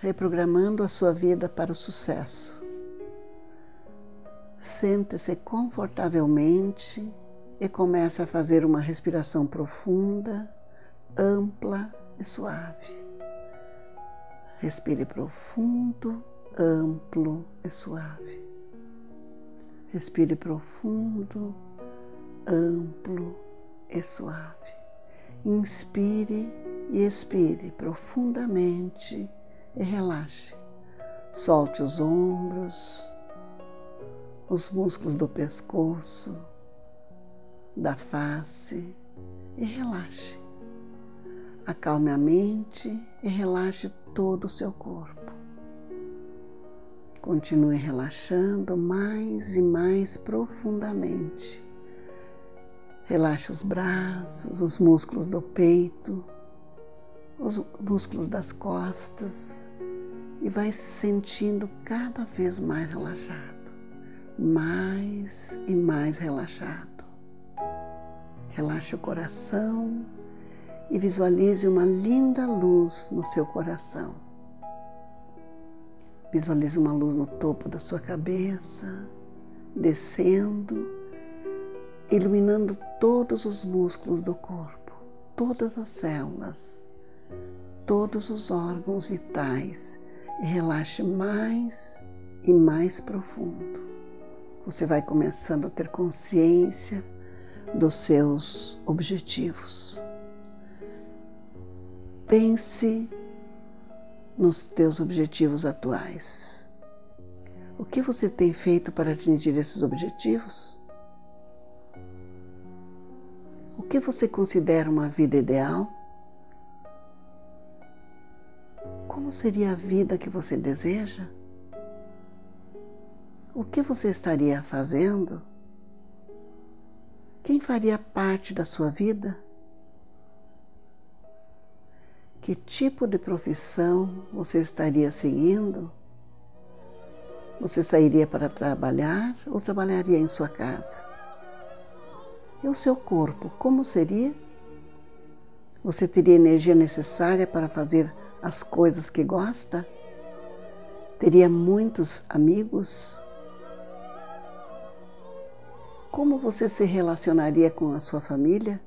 reprogramando a sua vida para o sucesso. Sente-se confortavelmente e comece a fazer uma respiração profunda, ampla e suave. Respire profundo, amplo e suave. Respire profundo, amplo e suave. Inspire e expire profundamente e relaxe. Solte os ombros, os músculos do pescoço, da face e relaxe. Acalme a mente e relaxe todo o seu corpo. Continue relaxando mais e mais profundamente. Relaxe os braços, os músculos do peito, os músculos das costas e vai se sentindo cada vez mais relaxado, mais e mais relaxado. Relaxe o coração e visualize uma linda luz no seu coração. Visualize uma luz no topo da sua cabeça, descendo, iluminando todos os músculos do corpo, todas as células, todos os órgãos vitais relaxe mais e mais profundo. Você vai começando a ter consciência dos seus objetivos. Pense nos teus objetivos atuais. O que você tem feito para atingir esses objetivos? O que você considera uma vida ideal? Como seria a vida que você deseja? O que você estaria fazendo? Quem faria parte da sua vida? Que tipo de profissão você estaria seguindo? Você sairia para trabalhar ou trabalharia em sua casa? E o seu corpo, como seria? Você teria energia necessária para fazer as coisas que gosta? Teria muitos amigos? Como você se relacionaria com a sua família?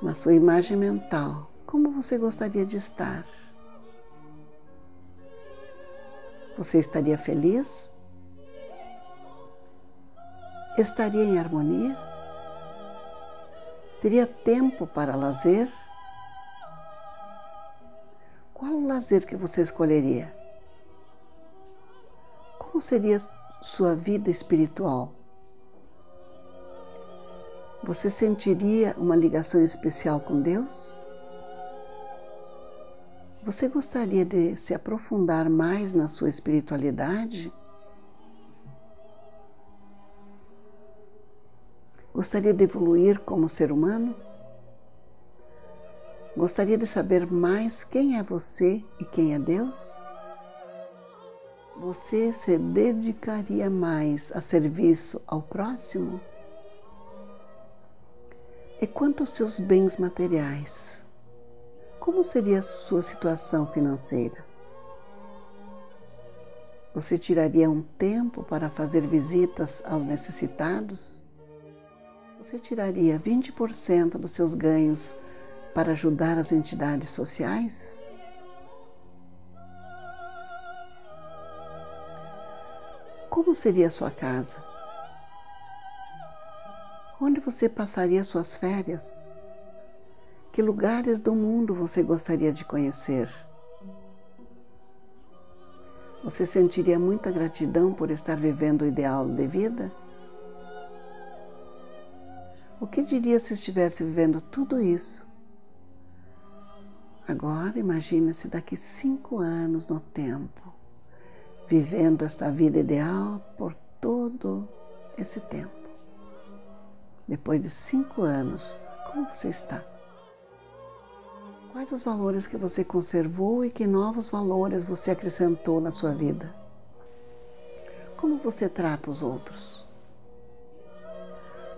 Na sua imagem mental, como você gostaria de estar? Você estaria feliz? Estaria em harmonia? Teria tempo para lazer? Qual o lazer que você escolheria? Como seria sua vida espiritual? Você sentiria uma ligação especial com Deus? Você gostaria de se aprofundar mais na sua espiritualidade? Gostaria de evoluir como ser humano? Gostaria de saber mais quem é você e quem é Deus? Você se dedicaria mais a serviço ao próximo? E quanto aos seus bens materiais? como seria a sua situação financeira? Você tiraria um tempo para fazer visitas aos necessitados? Você tiraria 20% dos seus ganhos para ajudar as entidades sociais? Como seria a sua casa? Onde você passaria suas férias? Que lugares do mundo você gostaria de conhecer? Você sentiria muita gratidão por estar vivendo o ideal de vida? O que diria se estivesse vivendo tudo isso? Agora imagine-se daqui cinco anos no tempo, vivendo esta vida ideal por todo esse tempo. Depois de cinco anos, como você está? Quais os valores que você conservou e que novos valores você acrescentou na sua vida? Como você trata os outros?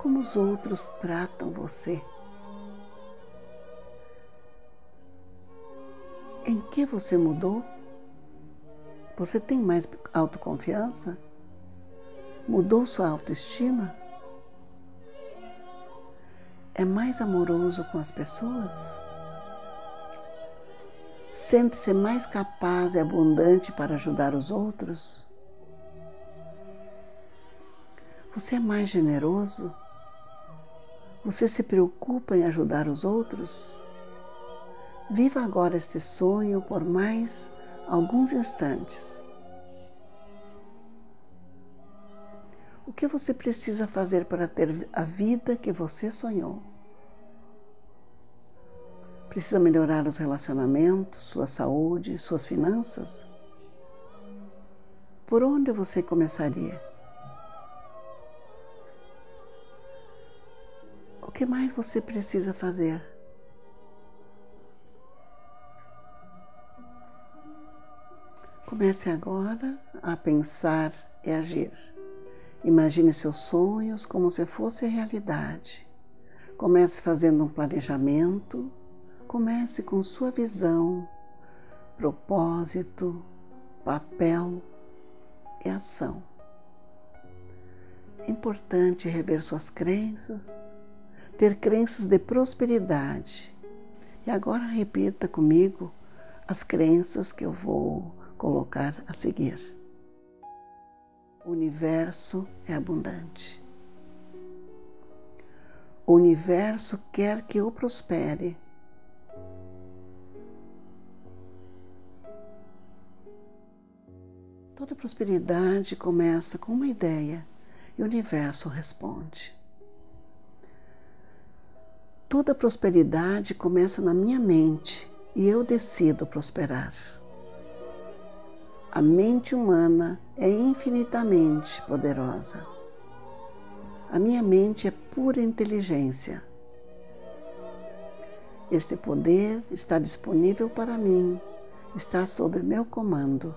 Como os outros tratam você? Em que você mudou? Você tem mais autoconfiança? Mudou sua autoestima? É mais amoroso com as pessoas? Sente-se mais capaz e abundante para ajudar os outros? Você é mais generoso? Você se preocupa em ajudar os outros? Viva agora este sonho por mais alguns instantes. O que você precisa fazer para ter a vida que você sonhou? Precisa melhorar os relacionamentos, sua saúde, suas finanças? Por onde você começaria? Que mais você precisa fazer? Comece agora a pensar e agir. Imagine seus sonhos como se fosse realidade. Comece fazendo um planejamento. Comece com sua visão, propósito, papel e ação. É importante rever suas crenças, ter crenças de prosperidade. E agora repita comigo as crenças que eu vou colocar a seguir. O universo é abundante. O universo quer que eu prospere. Toda prosperidade começa com uma ideia e o universo responde. Toda prosperidade começa na minha mente e eu decido prosperar. A mente humana é infinitamente poderosa. A minha mente é pura inteligência. Este poder está disponível para mim, está sob meu comando.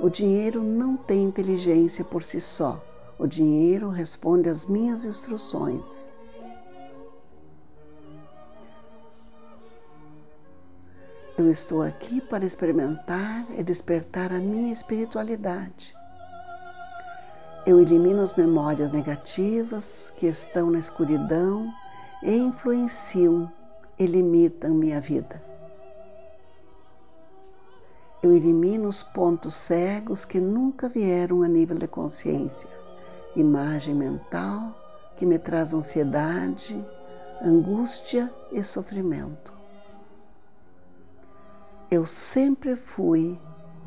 O dinheiro não tem inteligência por si só. O dinheiro responde às minhas instruções. Eu estou aqui para experimentar e despertar a minha espiritualidade. Eu elimino as memórias negativas que estão na escuridão e influenciam e limitam minha vida. Eu elimino os pontos cegos que nunca vieram a nível de consciência, imagem mental que me traz ansiedade, angústia e sofrimento. Eu sempre fui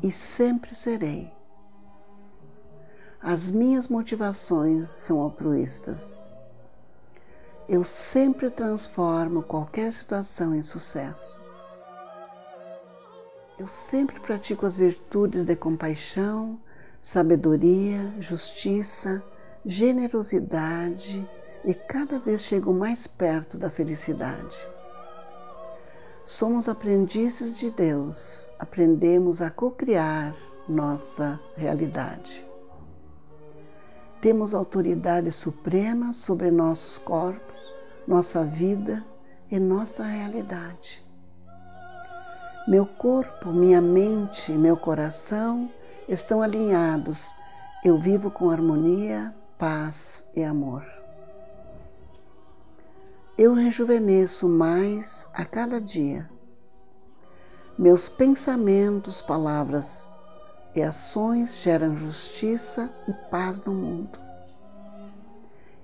e sempre serei. As minhas motivações são altruístas. Eu sempre transformo qualquer situação em sucesso. Eu sempre pratico as virtudes de compaixão, sabedoria, justiça, generosidade e cada vez chego mais perto da felicidade. Somos aprendizes de Deus, aprendemos a co-criar nossa realidade. Temos autoridade suprema sobre nossos corpos, nossa vida e nossa realidade. Meu corpo, minha mente, meu coração estão alinhados. Eu vivo com harmonia, paz e amor. Eu rejuvenesço mais a cada dia. Meus pensamentos, palavras e ações geram justiça e paz no mundo.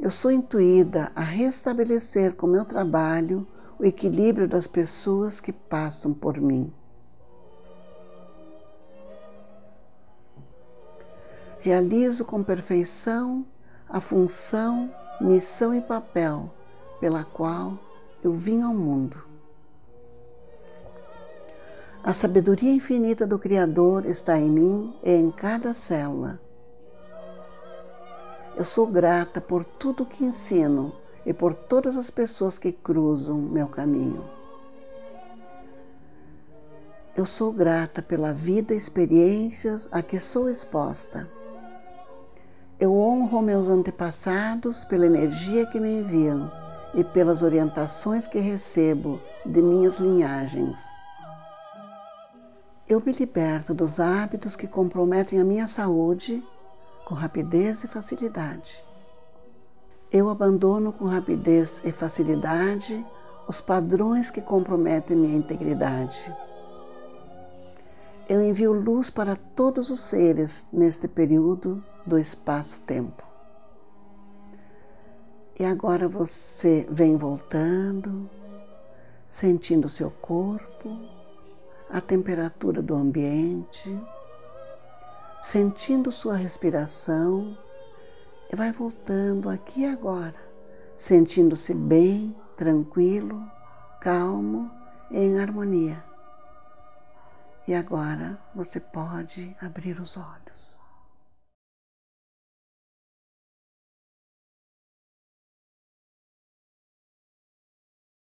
Eu sou intuída a restabelecer com meu trabalho o equilíbrio das pessoas que passam por mim. Realizo com perfeição a função, missão e papel pela qual eu vim ao mundo. A sabedoria infinita do Criador está em mim e em cada célula. Eu sou grata por tudo que ensino e por todas as pessoas que cruzam meu caminho. Eu sou grata pela vida e experiências a que sou exposta. Eu honro meus antepassados pela energia que me enviam e pelas orientações que recebo de minhas linhagens. eu me liberto dos hábitos que comprometem a minha saúde com rapidez e facilidade. Eu abandono com rapidez e facilidade os padrões que comprometem minha integridade. Eu envio luz para todos os seres neste período do espaço-tempo. E agora você vem voltando, sentindo o seu corpo, a temperatura do ambiente, sentindo sua respiração e vai voltando aqui agora, sentindo-se bem, tranquilo, calmo em harmonia. E agora você pode abrir os olhos.